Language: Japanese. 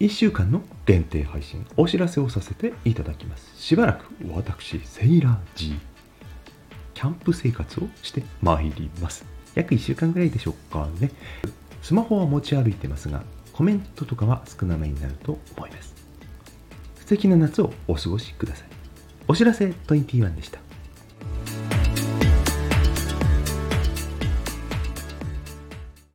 1週間の限定配信お知らせをさせていただきます。しばらく私セイラー G キャンプ生活をしてまいります。約1週間ぐらいでしょうかね。スマホは持ち歩いてますがコメントとかは少なめになると思います。素敵な夏をお過ごしください。お知らせ21でした。